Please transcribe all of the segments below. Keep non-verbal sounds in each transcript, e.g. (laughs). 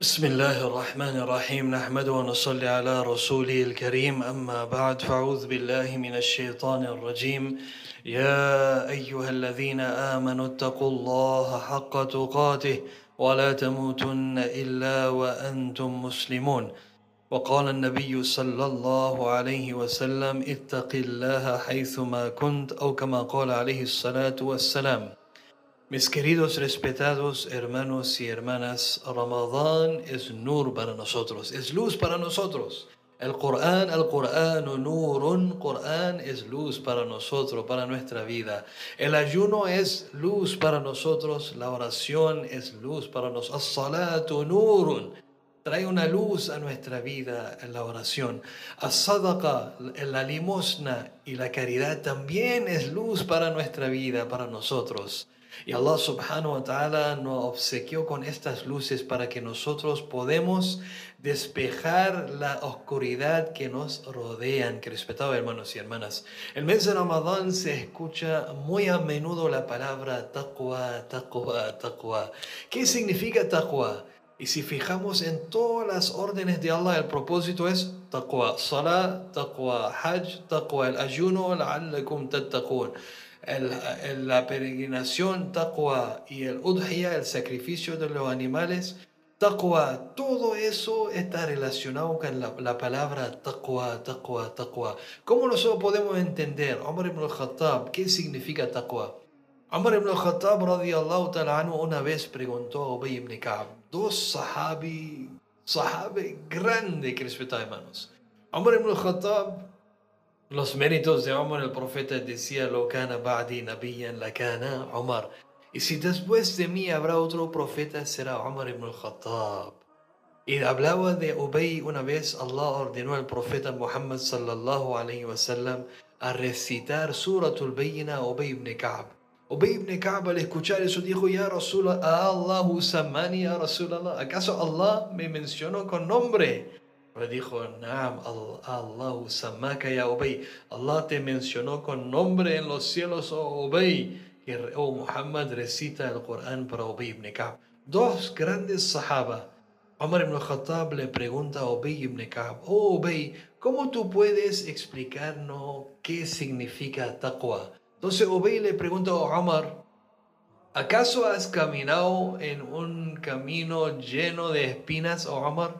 بسم الله الرحمن الرحيم. نحمد ونصلي على رسوله الكريم. أما بعد فأعوذ بالله من الشيطان الرجيم. يا أيها الذين آمنوا اتقوا الله حق تقاته ولا تموتن إلا وأنتم مسلمون. وقال النبي صلى الله عليه وسلم اتق الله حيثما كنت أو كما قال عليه الصلاة والسلام. Mis queridos respetados hermanos y hermanas, Ramadán es nur para nosotros, es luz para nosotros. El Corán, el Corán, nurun, Corán es luz para nosotros, para nuestra vida. El ayuno es luz para nosotros, la oración es luz para nosotros. As-salatu nurun, trae una luz a nuestra vida en la oración. As-sadaqa, la limosna y la caridad también es luz para nuestra vida, para nosotros. Y Allah subhanahu wa ta'ala nos obsequió con estas luces para que nosotros podemos despejar la oscuridad que nos rodean, que respetados hermanos y hermanas. El mes de Ramadán se escucha muy a menudo la palabra taqwa, taqwa, taqwa. ¿Qué significa taqwa? Y si fijamos en todas las órdenes de Allah, el propósito es taqwa, salah, taqwa, hajj, taqwa, el ayuno, la'allakum tattaqun el, la peregrinación, taqwa, y el udhiya, el sacrificio de los animales, taqwa, todo eso está relacionado con la, la, palabra taqwa, taqwa, taqwa. ¿Cómo nosotros podemos entender, Umar ibn al-Khattab, qué significa taqwa? Umar ibn al-Khattab radiallahu ta'ala anhu una vez preguntó a Ubay ibn Ka'b, dos sahabi, sahabi grande que respetaba hermanos. Umar ibn al-Khattab los méritos de Omar el profeta decía lo kana ba'di nabiyan la kana Omar y si después de mí habrá otro profeta será Omar ibn al-Khattab. Y hablaba de Ubay una vez Allah ordenó al profeta Muhammad sallallahu alayhi wa sallam a recitar suratul bayna a Ubay ibn Ka'b. Ubay ibn Ka'b al escuchar eso dijo ya Rasulullah Allahu samani ya Rasulullah ¿acaso Allah me mencionó con nombre? Le dijo, Naam, Allah samaka ya Ubay. Allah te mencionó con nombre en los cielos, oh Ubay. Y oh Muhammad recita el Corán para Ubay ibn Ka'b. Dos grandes sahaba. Omar ibn Khattab le pregunta a Ubay ibn Ka'b, oh Ubay, ¿cómo tú puedes explicarnos qué significa taqwa? Entonces Ubay le pregunta a Omar, ¿acaso has caminado en un camino lleno de espinas, oh Omar?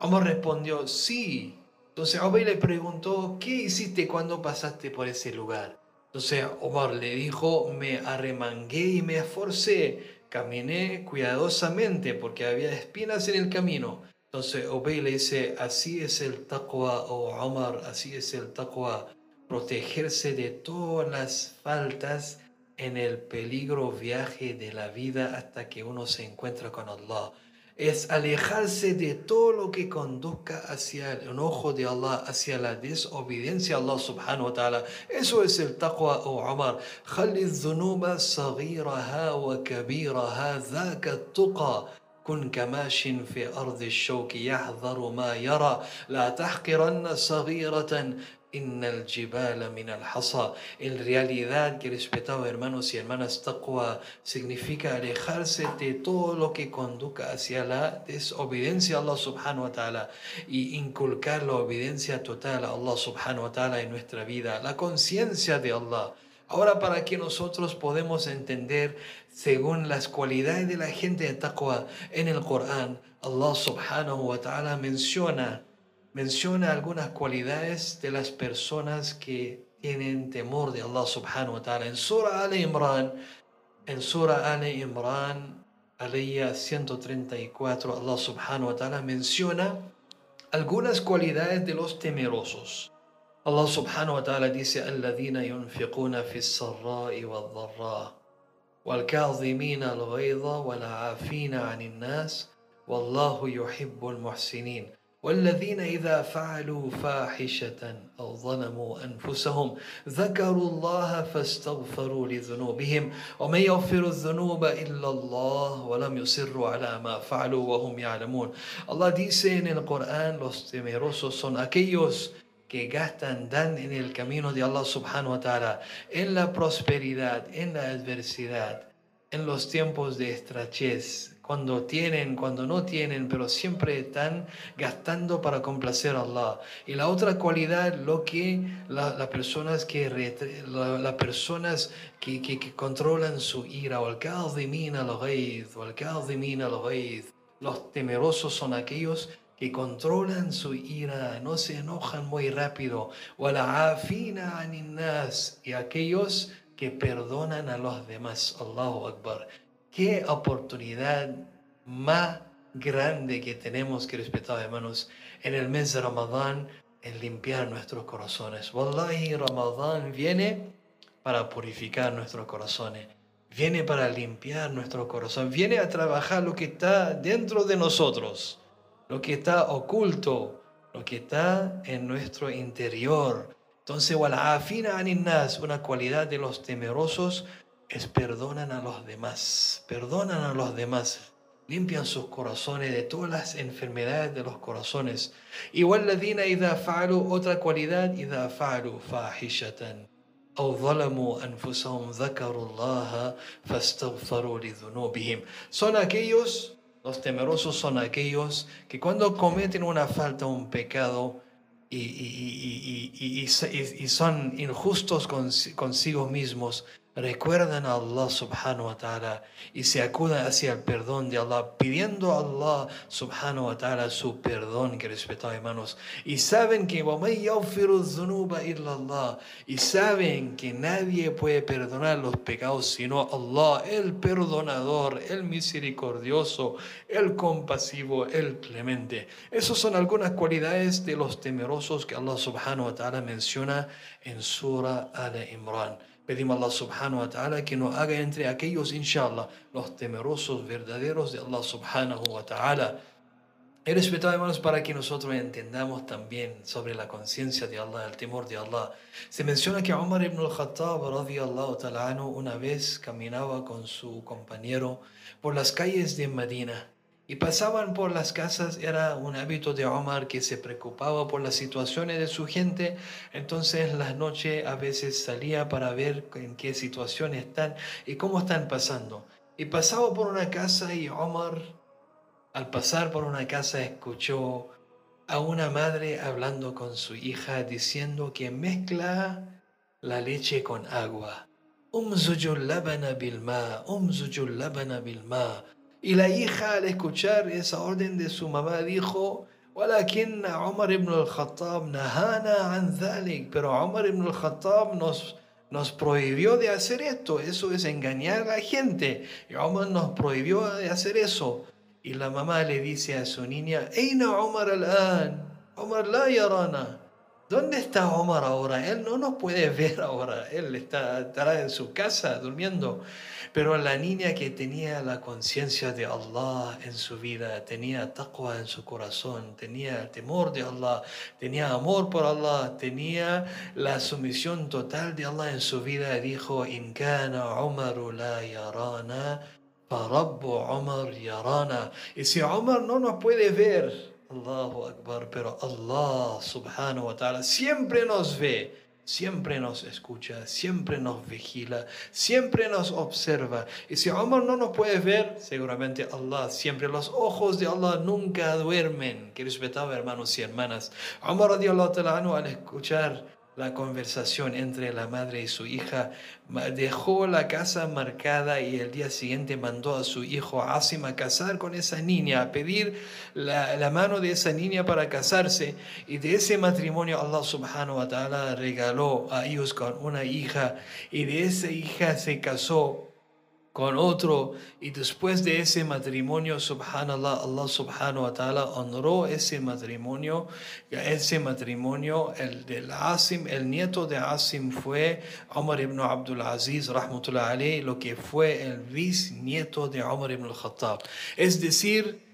Omar respondió, sí. Entonces Omar le preguntó, ¿qué hiciste cuando pasaste por ese lugar? Entonces Omar le dijo, me arremangué y me esforcé, caminé cuidadosamente porque había espinas en el camino. Entonces Obey le dice, así es el taqwa, o oh Omar, así es el taqwa, protegerse de todas las faltas en el peligro viaje de la vida hasta que uno se encuentra con Allah es alejarse de todo lo que conduzca hacia el enojo de Allah, hacia la desobediencia a Allah subhanahu wa ta'ala. Eso es el taqwa, oh Umar. خلي الذنوب صغيرها وكبيرها ذاك التقى كن كماش في أرض الشوك يحذر ما يرى لا تحقرن صغيرة En realidad, que respetado hermanos y hermanas, taqwa significa alejarse de todo lo que conduzca hacia la desobediencia a Allah subhanahu wa ta'ala y inculcar la obediencia total a Allah subhanahu wa ta'ala en nuestra vida, la conciencia de Allah. Ahora, para que nosotros podemos entender según las cualidades de la gente de taqwa en el Corán, Allah subhanahu wa ta'ala menciona menciona algunas cualidades de las personas que tienen temor de Allah subhanahu wa ta'ala. En Surah Al Imran, en Surah Al Imran, alaya 134, Allah subhanahu wa ta'ala menciona algunas cualidades de los temerosos. Allah subhanahu wa ta'ala dice, الذين ينفقون في السراء والضراء والكاظمين الغيظ والعافين عن الناس والله يحب المحسنين والذين إذا فعلوا فاحشة أو ظلموا أنفسهم ذكروا الله فاستغفروا لذنوبهم ومن يغفر الذنوب إلا الله ولم يصروا على ما فعلوا وهم يعلمون Allah dice en el Corán los temerosos son aquellos que gastan, dan en el camino de Allah subhanahu wa ta'ala, en la prosperidad, en la adversidad, en los tiempos de estrechez, cuando tienen, cuando no tienen, pero siempre están gastando para complacer a Allah. Y la otra cualidad, lo que las personas que las personas que, que, que, controlan su ira, o los temerosos son aquellos que controlan su ira, no se enojan muy rápido, y aquellos que perdonan a los demás. Allahu Akbar. Qué oportunidad más grande que tenemos, que respetar hermanos, en el mes de Ramadán, en limpiar nuestros corazones. Wallahi, Ramadán viene para purificar nuestros corazones. Viene para limpiar nuestro corazón. Viene a trabajar lo que está dentro de nosotros, lo que está oculto, lo que está en nuestro interior entonces, una cualidad de los temerosos es perdonan a los demás, perdonan a los demás, limpian sus corazones de todas las enfermedades de los corazones. Igual ladina idha fa'alu, otra cualidad, idha fa'alu fahishatan. أو ظلموا أنفسهم ذكروا الله فاستغفروا لذنوبهم. Son aquellos, los temerosos son aquellos que cuando cometen una falta, un pecado, y, y, son injustos consigo mismos, recuerdan a Allah subhanahu wa ta'ala y se acudan hacia el perdón de Allah, pidiendo a Allah subhanahu wa ta'ala su perdón, que respetados hermanos, y saben que y saben que nadie puede perdonar los pecados sino Allah, el perdonador, el misericordioso, el compasivo, el clemente. Esas son algunas cualidades de los temerosos que Allah subhanahu wa ta'ala menciona en Surah Al-Imran. Pedimos a Allah subhanahu wa ta'ala que nos haga entre aquellos, inshallah, los temerosos verdaderos de Allah subhanahu wa ta'ala. He respetado, hermanos, para que nosotros entendamos también sobre la conciencia de Allah, el temor de Allah. Se menciona que Umar ibn al-Khattab, ta'ala una vez caminaba con su compañero por las calles de Medina y pasaban por las casas, era un hábito de Omar que se preocupaba por las situaciones de su gente, entonces las noches a veces salía para ver en qué situación están y cómo están pasando. Y pasaba por una casa y Omar, al pasar por una casa, escuchó a una madre hablando con su hija diciendo que mezcla la leche con agua. Umzujul labana bilma, umzujul labana bilma y la hija al escuchar esa orden de su mamá dijo, ولكن عمر ibn al-Khattab nahana an dhalik, pero Umar ibn al-Khattab nos nos prohibió de hacer esto, eso es engañar a la gente. Y Umar nos prohibió de hacer eso. Y la mamá le dice a su niña, Eina Umar al-an, Umar la yarana. ¿Dónde está Omar ahora? Él no nos puede (laughs) ver ahora. Él está, estará en su casa durmiendo. Pero la niña que tenía la conciencia de Allah en su vida, tenía taqwa en su corazón, tenía temor de Allah, tenía amor por Allah, tenía la sumisión total de Allah en su vida, dijo, In kana Umaru la yarana, Umar yarana. Y si Omar no nos puede ver, Allahu Akbar, pero Allah subhanahu wa ta'ala siempre nos ve, siempre nos escucha, siempre nos vigila, siempre nos observa. Y si Omar no nos puede ver, seguramente Allah, siempre los ojos de Allah nunca duermen. Que respetaba hermanos y hermanas. Omar radiallahu ta'ala al escuchar la conversación entre la madre y su hija, dejó la casa marcada y el día siguiente mandó a su hijo Asim a casar con esa niña, a pedir la, mano de esa niña para casarse. Y de ese matrimonio Allah subhanahu wa ta'ala regaló a ellos con una hija y de esa hija se casó con otro y después de ese matrimonio, subhanallah, Allah subhanahu wa ta'ala honró ese matrimonio, ese matrimonio, el del Asim, el nieto de Asim fue Omar ibn Abdul Aziz, rahmatullah alayh, lo que fue el bisnieto de Omar ibn al-Khattab. Es decir,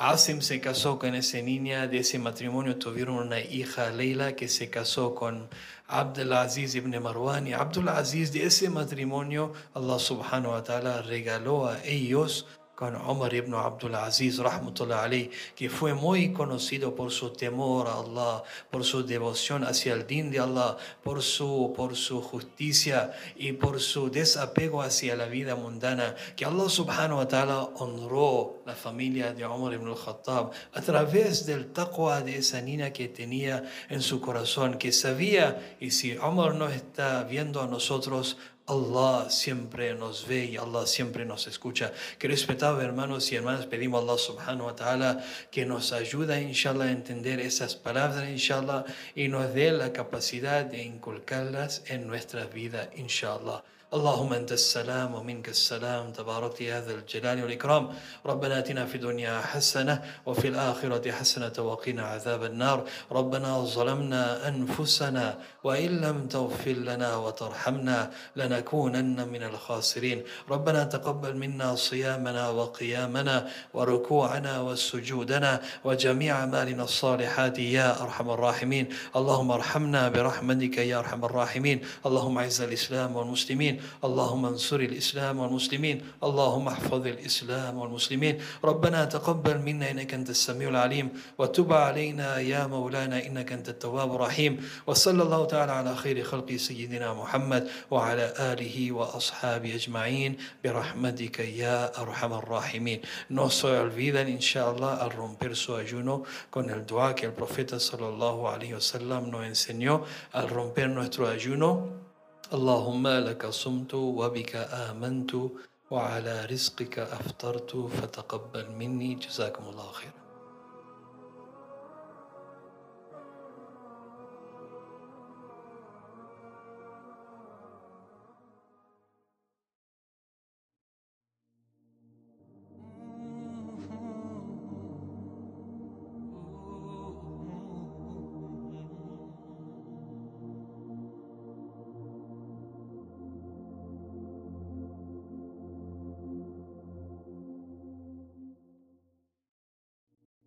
Asim se casó con esa niña, de ese matrimonio tuvieron una hija, Leila, que se casó con Abdulaziz ibn Marwan. Y Abdulaziz, de ese matrimonio, Allah subhanahu wa ta'ala regaló a ellos con Omar ibn Abdul Aziz, rahmatullah que fue muy conocido por su temor a Allah, por su devoción hacia el din de Allah, por su, por su justicia y por su desapego hacia la vida mundana, que Allah subhanahu wa ta'ala honró la familia de Omar ibn al-Khattab a través del taqwa de esa niña que tenía en su corazón, que sabía, y si Omar no está viendo a nosotros, Allah siempre nos ve y Allah siempre nos escucha. Que hermanos y hermanas, pedimos a Allah subhanahu wa ta'ala que nos ayude, inshallah, a entender esas palabras, inshallah, y nos dé la capacidad de inculcarlas en nuestra vida, inshallah. اللهم أنت السلام ومنك السلام تبارك يا ذا الجلال والإكرام. ربنا آتنا في الدنيا حسنة وفي الآخرة حسنة وقنا عذاب النار. ربنا ظلمنا أنفسنا وإن لم تغفر لنا وترحمنا لنكونن من الخاسرين. ربنا تقبل منا صيامنا وقيامنا وركوعنا وسجودنا وجميع أعمالنا الصالحات يا أرحم الراحمين. اللهم ارحمنا برحمتك يا أرحم الراحمين. اللهم أعز الإسلام والمسلمين. اللهم انصر الإسلام والمسلمين اللهم احفظ الإسلام والمسلمين. ربنا تقبل منا إنك أنت السميع العليم وتب علينا يا مولانا إنك أنت التواب الرحيم. وصلى الله تعالى على خير خلق سيدنا محمد وعلى آله وأصحابه أجمعين. برحمتك يا أرحم الراحمين. No se olviden, inshallah, al romper su ayuno con el dua que el profeta sallallahu alaihi wasallam nos enseñó. Al romper nuestro ayuno. اللهم لك صمت وبك آمنت وعلى رزقك أفطرت فتقبل مني. جزاكم الله خيرا.